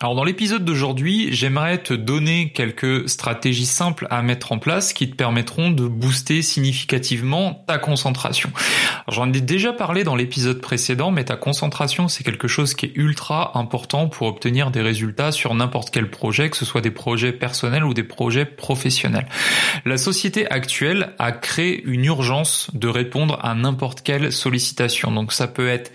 Alors dans l'épisode d'aujourd'hui, j'aimerais te donner quelques stratégies simples à mettre en place qui te permettront de booster significativement ta concentration. J'en ai déjà parlé dans l'épisode précédent, mais ta concentration c'est quelque chose qui est ultra important pour obtenir des résultats sur n'importe quel projet, que ce soit des projets personnels ou des projets professionnels. La société actuelle a créé une urgence de répondre à n'importe quelle sollicitation. Donc ça peut être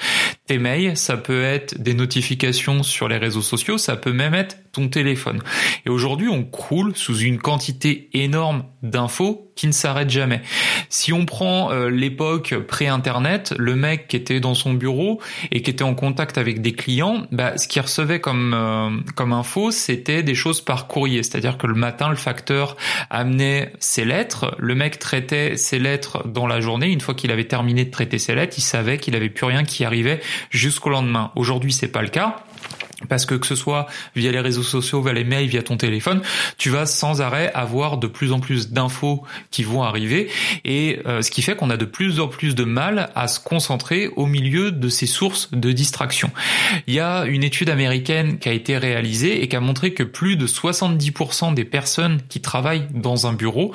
tes mails, ça peut être des notifications sur les réseaux sociaux, ça peut même être ton téléphone. Et aujourd'hui, on croule sous une quantité énorme d'infos qui ne s'arrête jamais. Si on prend euh, l'époque pré-internet, le mec qui était dans son bureau et qui était en contact avec des clients, bah, ce qu'il recevait comme euh, comme info, c'était des choses par courrier, c'est-à-dire que le matin, le facteur amenait ses lettres, le mec traitait ses lettres dans la journée. Une fois qu'il avait terminé de traiter ses lettres, il savait qu'il avait plus rien qui arrivait jusqu'au lendemain. Aujourd'hui, c'est pas le cas. Parce que que ce soit via les réseaux sociaux, via les mails, via ton téléphone, tu vas sans arrêt avoir de plus en plus d'infos qui vont arriver et euh, ce qui fait qu'on a de plus en plus de mal à se concentrer au milieu de ces sources de distraction. Il y a une étude américaine qui a été réalisée et qui a montré que plus de 70% des personnes qui travaillent dans un bureau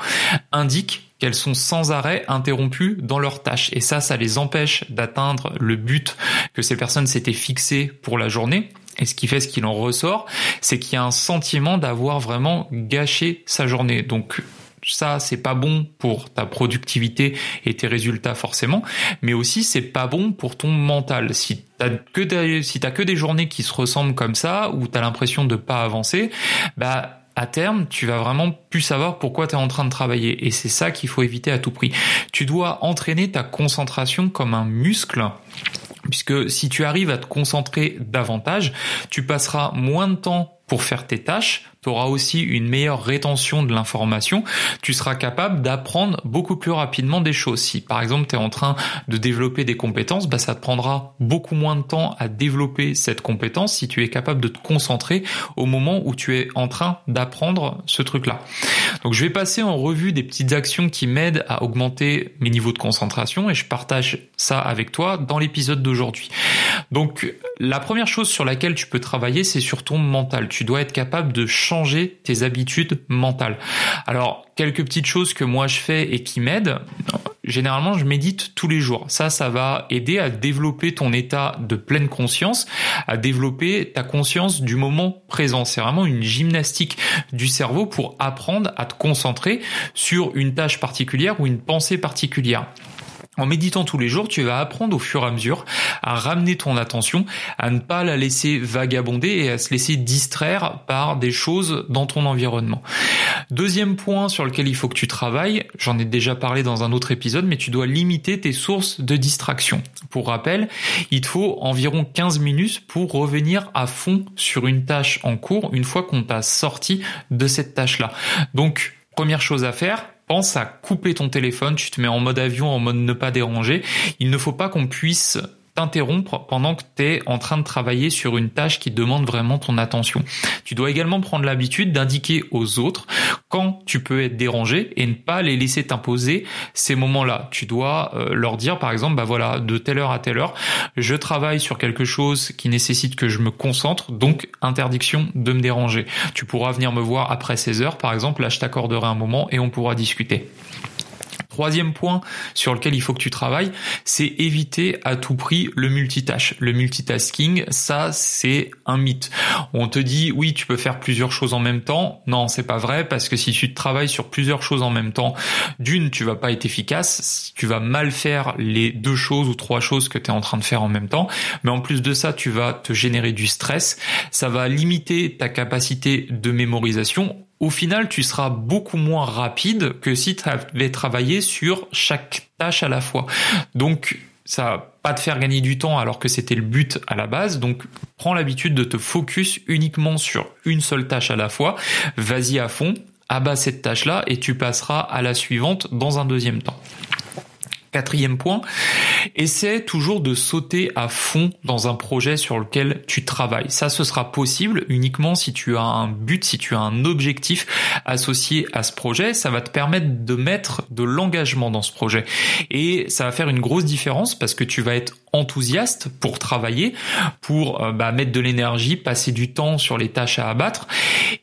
indiquent qu'elles sont sans arrêt interrompues dans leurs tâches. Et ça, ça les empêche d'atteindre le but que ces personnes s'étaient fixées pour la journée. Et ce qui fait ce qu'il en ressort, c'est qu'il y a un sentiment d'avoir vraiment gâché sa journée. Donc ça c'est pas bon pour ta productivité et tes résultats forcément, mais aussi c'est pas bon pour ton mental. Si t'as que des, que des journées qui se ressemblent comme ça ou t'as l'impression de pas avancer, bah à terme, tu vas vraiment plus savoir pourquoi tu es en train de travailler. Et c'est ça qu'il faut éviter à tout prix. Tu dois entraîner ta concentration comme un muscle puisque si tu arrives à te concentrer davantage, tu passeras moins de temps pour faire tes tâches, tu auras aussi une meilleure rétention de l'information, tu seras capable d'apprendre beaucoup plus rapidement des choses. Si par exemple tu es en train de développer des compétences, bah, ça te prendra beaucoup moins de temps à développer cette compétence si tu es capable de te concentrer au moment où tu es en train d'apprendre ce truc-là. Donc je vais passer en revue des petites actions qui m'aident à augmenter mes niveaux de concentration et je partage ça avec toi dans l'épisode d'aujourd'hui. Donc la première chose sur laquelle tu peux travailler, c'est sur ton mental. Tu dois être capable de changer tes habitudes mentales. Alors, quelques petites choses que moi je fais et qui m'aident. Généralement, je médite tous les jours. Ça, ça va aider à développer ton état de pleine conscience, à développer ta conscience du moment présent. C'est vraiment une gymnastique du cerveau pour apprendre à te concentrer sur une tâche particulière ou une pensée particulière. En méditant tous les jours, tu vas apprendre au fur et à mesure à ramener ton attention, à ne pas la laisser vagabonder et à se laisser distraire par des choses dans ton environnement. Deuxième point sur lequel il faut que tu travailles, j'en ai déjà parlé dans un autre épisode, mais tu dois limiter tes sources de distraction. Pour rappel, il te faut environ 15 minutes pour revenir à fond sur une tâche en cours une fois qu'on t'a sorti de cette tâche-là. Donc, première chose à faire, pense à couper ton téléphone, tu te mets en mode avion, en mode ne pas déranger. Il ne faut pas qu'on puisse t'interrompre pendant que tu es en train de travailler sur une tâche qui demande vraiment ton attention. Tu dois également prendre l'habitude d'indiquer aux autres quand tu peux être dérangé et ne pas les laisser t'imposer ces moments-là. Tu dois euh, leur dire par exemple bah voilà, de telle heure à telle heure, je travaille sur quelque chose qui nécessite que je me concentre, donc interdiction de me déranger. Tu pourras venir me voir après 16 heures par exemple, là je t'accorderai un moment et on pourra discuter. Troisième point sur lequel il faut que tu travailles, c'est éviter à tout prix le multitâche. Le multitasking, ça c'est un mythe. On te dit oui, tu peux faire plusieurs choses en même temps. Non, c'est pas vrai parce que si tu travailles sur plusieurs choses en même temps, d'une, tu vas pas être efficace, tu vas mal faire les deux choses ou trois choses que tu es en train de faire en même temps, mais en plus de ça, tu vas te générer du stress, ça va limiter ta capacité de mémorisation au final, tu seras beaucoup moins rapide que si tu avais travaillé sur chaque tâche à la fois. Donc, ça va pas te faire gagner du temps alors que c'était le but à la base. Donc, prends l'habitude de te focus uniquement sur une seule tâche à la fois. Vas-y à fond abat cette tâche-là et tu passeras à la suivante dans un deuxième temps. Quatrième point, essaie toujours de sauter à fond dans un projet sur lequel tu travailles. Ça, ce sera possible uniquement si tu as un but, si tu as un objectif associé à ce projet. Ça va te permettre de mettre de l'engagement dans ce projet. Et ça va faire une grosse différence parce que tu vas être enthousiaste pour travailler, pour euh, bah, mettre de l'énergie, passer du temps sur les tâches à abattre.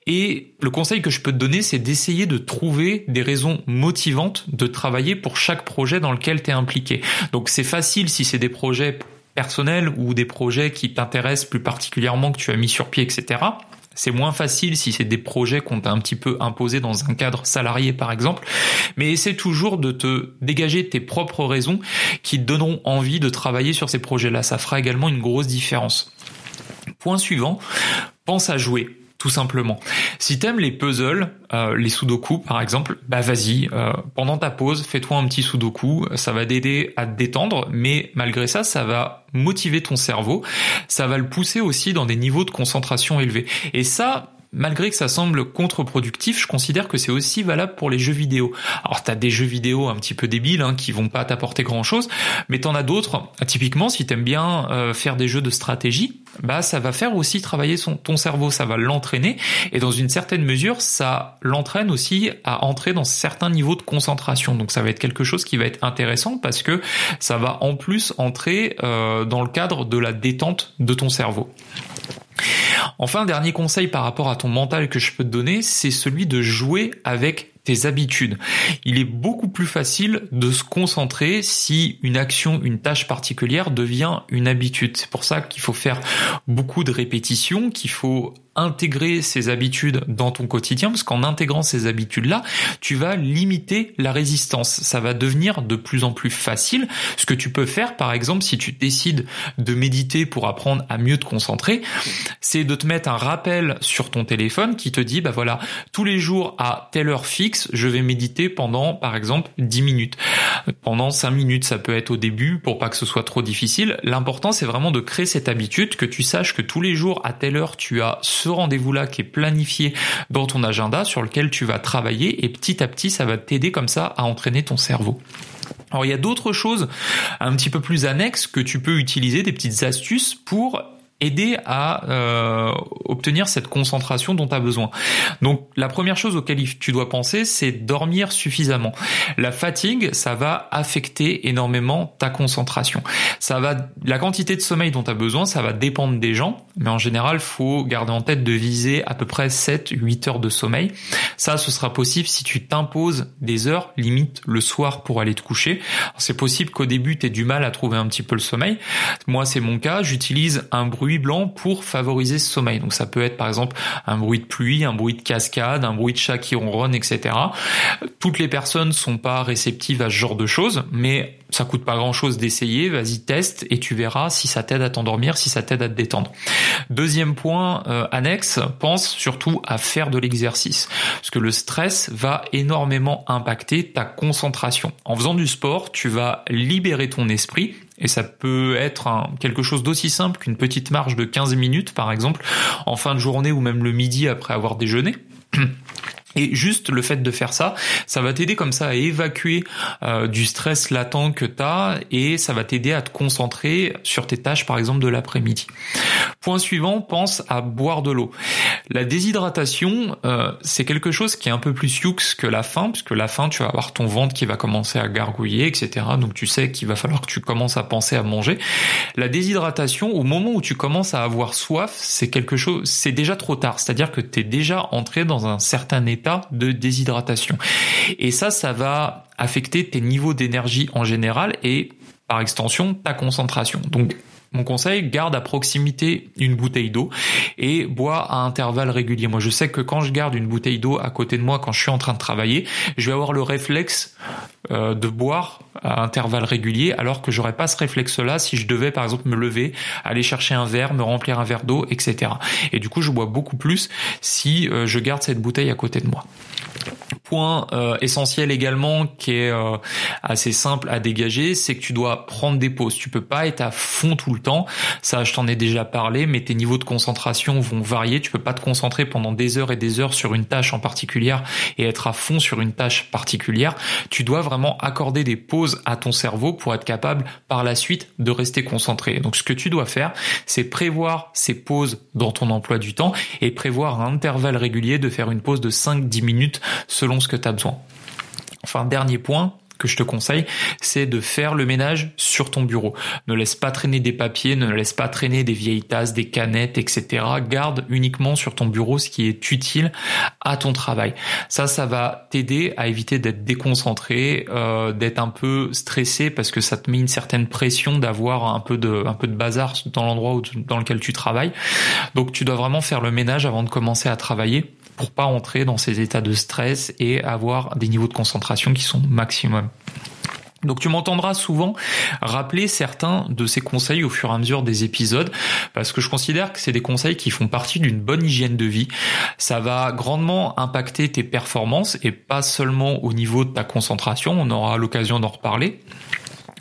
Et le conseil que je peux te donner, c'est d'essayer de trouver des raisons motivantes de travailler pour chaque projet dans lequel tu es impliqué. Donc c'est facile si c'est des projets personnels ou des projets qui t'intéressent plus particulièrement que tu as mis sur pied, etc. C'est moins facile si c'est des projets qu'on t'a un petit peu imposés dans un cadre salarié par exemple, mais essaie toujours de te dégager tes propres raisons qui te donneront envie de travailler sur ces projets-là. Ça fera également une grosse différence. Point suivant, pense à jouer tout simplement. Si t'aimes les puzzles, euh, les sudoku par exemple, bah vas-y, euh, pendant ta pause, fais-toi un petit sudoku, ça va t'aider à te détendre, mais malgré ça, ça va motiver ton cerveau, ça va le pousser aussi dans des niveaux de concentration élevés. Et ça, malgré que ça semble contre-productif, je considère que c'est aussi valable pour les jeux vidéo. Alors t'as des jeux vidéo un petit peu débiles hein, qui vont pas t'apporter grand-chose, mais t'en as d'autres. Typiquement, si t'aimes bien euh, faire des jeux de stratégie, bah ça va faire aussi travailler ton cerveau, ça va l'entraîner et dans une certaine mesure, ça l'entraîne aussi à entrer dans certains niveaux de concentration. Donc ça va être quelque chose qui va être intéressant parce que ça va en plus entrer euh, dans le cadre de la détente de ton cerveau. Enfin, dernier conseil par rapport à ton mental que je peux te donner, c'est celui de jouer avec tes habitudes. Il est beaucoup plus facile de se concentrer si une action, une tâche particulière devient une habitude. C'est pour ça qu'il faut faire beaucoup de répétitions, qu'il faut intégrer ces habitudes dans ton quotidien, parce qu'en intégrant ces habitudes-là, tu vas limiter la résistance. Ça va devenir de plus en plus facile. Ce que tu peux faire, par exemple, si tu décides de méditer pour apprendre à mieux te concentrer, c'est de te mettre un rappel sur ton téléphone qui te dit, bah voilà, tous les jours à telle heure fixe, je vais méditer pendant, par exemple, 10 minutes. Pendant 5 minutes, ça peut être au début pour pas que ce soit trop difficile. L'important, c'est vraiment de créer cette habitude, que tu saches que tous les jours à telle heure, tu as ce rendez-vous-là qui est planifié dans ton agenda sur lequel tu vas travailler et petit à petit ça va t'aider comme ça à entraîner ton cerveau. Alors il y a d'autres choses un petit peu plus annexes que tu peux utiliser, des petites astuces pour aider à euh, obtenir cette concentration dont tu as besoin. Donc la première chose auquel tu dois penser, c'est dormir suffisamment. La fatigue, ça va affecter énormément ta concentration. Ça va la quantité de sommeil dont tu as besoin, ça va dépendre des gens, mais en général, faut garder en tête de viser à peu près 7 8 heures de sommeil. Ça ce sera possible si tu t'imposes des heures limite le soir pour aller te coucher. C'est possible qu'au début tu aies du mal à trouver un petit peu le sommeil. Moi, c'est mon cas, j'utilise un bruit blanc pour favoriser ce sommeil. Donc ça peut être par exemple un bruit de pluie, un bruit de cascade, un bruit de chat qui ronronne, etc. Toutes les personnes sont pas réceptives à ce genre de choses, mais ça coûte pas grand chose d'essayer, vas-y teste et tu verras si ça t'aide à t'endormir, si ça t'aide à te détendre. Deuxième point euh, annexe, pense surtout à faire de l'exercice parce que le stress va énormément impacter ta concentration. En faisant du sport, tu vas libérer ton esprit et ça peut être quelque chose d'aussi simple qu'une petite marche de 15 minutes par exemple en fin de journée ou même le midi après avoir déjeuné. Et juste le fait de faire ça, ça va t'aider comme ça à évacuer euh, du stress latent que tu as et ça va t'aider à te concentrer sur tes tâches par exemple de l'après-midi. Point suivant, pense à boire de l'eau. La déshydratation, euh, c'est quelque chose qui est un peu plus sioux que la faim, puisque la faim, tu vas avoir ton ventre qui va commencer à gargouiller, etc. Donc tu sais qu'il va falloir que tu commences à penser à manger. La déshydratation, au moment où tu commences à avoir soif, c'est quelque chose, c'est déjà trop tard. C'est-à-dire que tu es déjà entré dans un certain état de déshydratation. Et ça, ça va affecter tes niveaux d'énergie en général et par extension ta concentration. Donc mon conseil, garde à proximité une bouteille d'eau et bois à intervalles réguliers. Moi, je sais que quand je garde une bouteille d'eau à côté de moi quand je suis en train de travailler, je vais avoir le réflexe euh, de boire à intervalles réguliers, alors que j'aurais pas ce réflexe-là si je devais, par exemple, me lever, aller chercher un verre, me remplir un verre d'eau, etc. Et du coup, je bois beaucoup plus si euh, je garde cette bouteille à côté de moi. Point euh, essentiel également qui est euh, assez simple à dégager, c'est que tu dois prendre des pauses. Tu peux pas être à fond tout le temps. Ça, je t'en ai déjà parlé, mais tes niveaux de concentration vont varier. Tu peux pas te concentrer pendant des heures et des heures sur une tâche en particulier et être à fond sur une tâche particulière. Tu dois vraiment accorder des pauses à ton cerveau pour être capable par la suite de rester concentré. Donc, ce que tu dois faire, c'est prévoir ces pauses dans ton emploi du temps et prévoir un intervalle régulier de faire une pause de 5-10 minutes ce que tu as besoin. Enfin, dernier point, que je te conseille, c'est de faire le ménage sur ton bureau. Ne laisse pas traîner des papiers, ne laisse pas traîner des vieilles tasses, des canettes, etc. Garde uniquement sur ton bureau ce qui est utile à ton travail. Ça, ça va t'aider à éviter d'être déconcentré, euh, d'être un peu stressé parce que ça te met une certaine pression d'avoir un peu de bazar dans l'endroit dans lequel tu travailles. Donc, tu dois vraiment faire le ménage avant de commencer à travailler pour pas entrer dans ces états de stress et avoir des niveaux de concentration qui sont maximum. Donc tu m'entendras souvent rappeler certains de ces conseils au fur et à mesure des épisodes parce que je considère que c'est des conseils qui font partie d'une bonne hygiène de vie. Ça va grandement impacter tes performances et pas seulement au niveau de ta concentration, on aura l'occasion d'en reparler.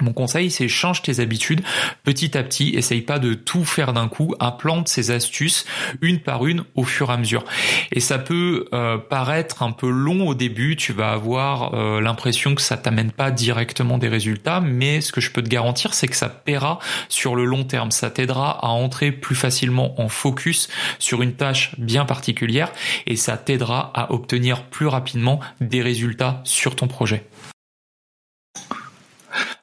Mon conseil, c'est change tes habitudes petit à petit. Essaye pas de tout faire d'un coup. Implante ces astuces une par une au fur et à mesure. Et ça peut euh, paraître un peu long au début. Tu vas avoir euh, l'impression que ça t'amène pas directement des résultats, mais ce que je peux te garantir, c'est que ça paiera sur le long terme. Ça t'aidera à entrer plus facilement en focus sur une tâche bien particulière et ça t'aidera à obtenir plus rapidement des résultats sur ton projet.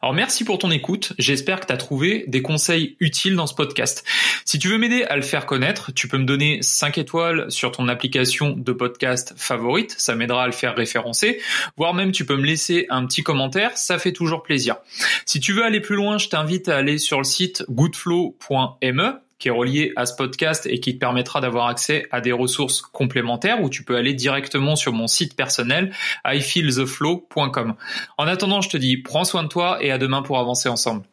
Alors merci pour ton écoute, j'espère que tu as trouvé des conseils utiles dans ce podcast. Si tu veux m'aider à le faire connaître, tu peux me donner 5 étoiles sur ton application de podcast favorite, ça m'aidera à le faire référencer, voire même tu peux me laisser un petit commentaire, ça fait toujours plaisir. Si tu veux aller plus loin, je t'invite à aller sur le site goodflow.me qui est relié à ce podcast et qui te permettra d'avoir accès à des ressources complémentaires où tu peux aller directement sur mon site personnel ifeeltheflow.com. En attendant, je te dis prends soin de toi et à demain pour avancer ensemble.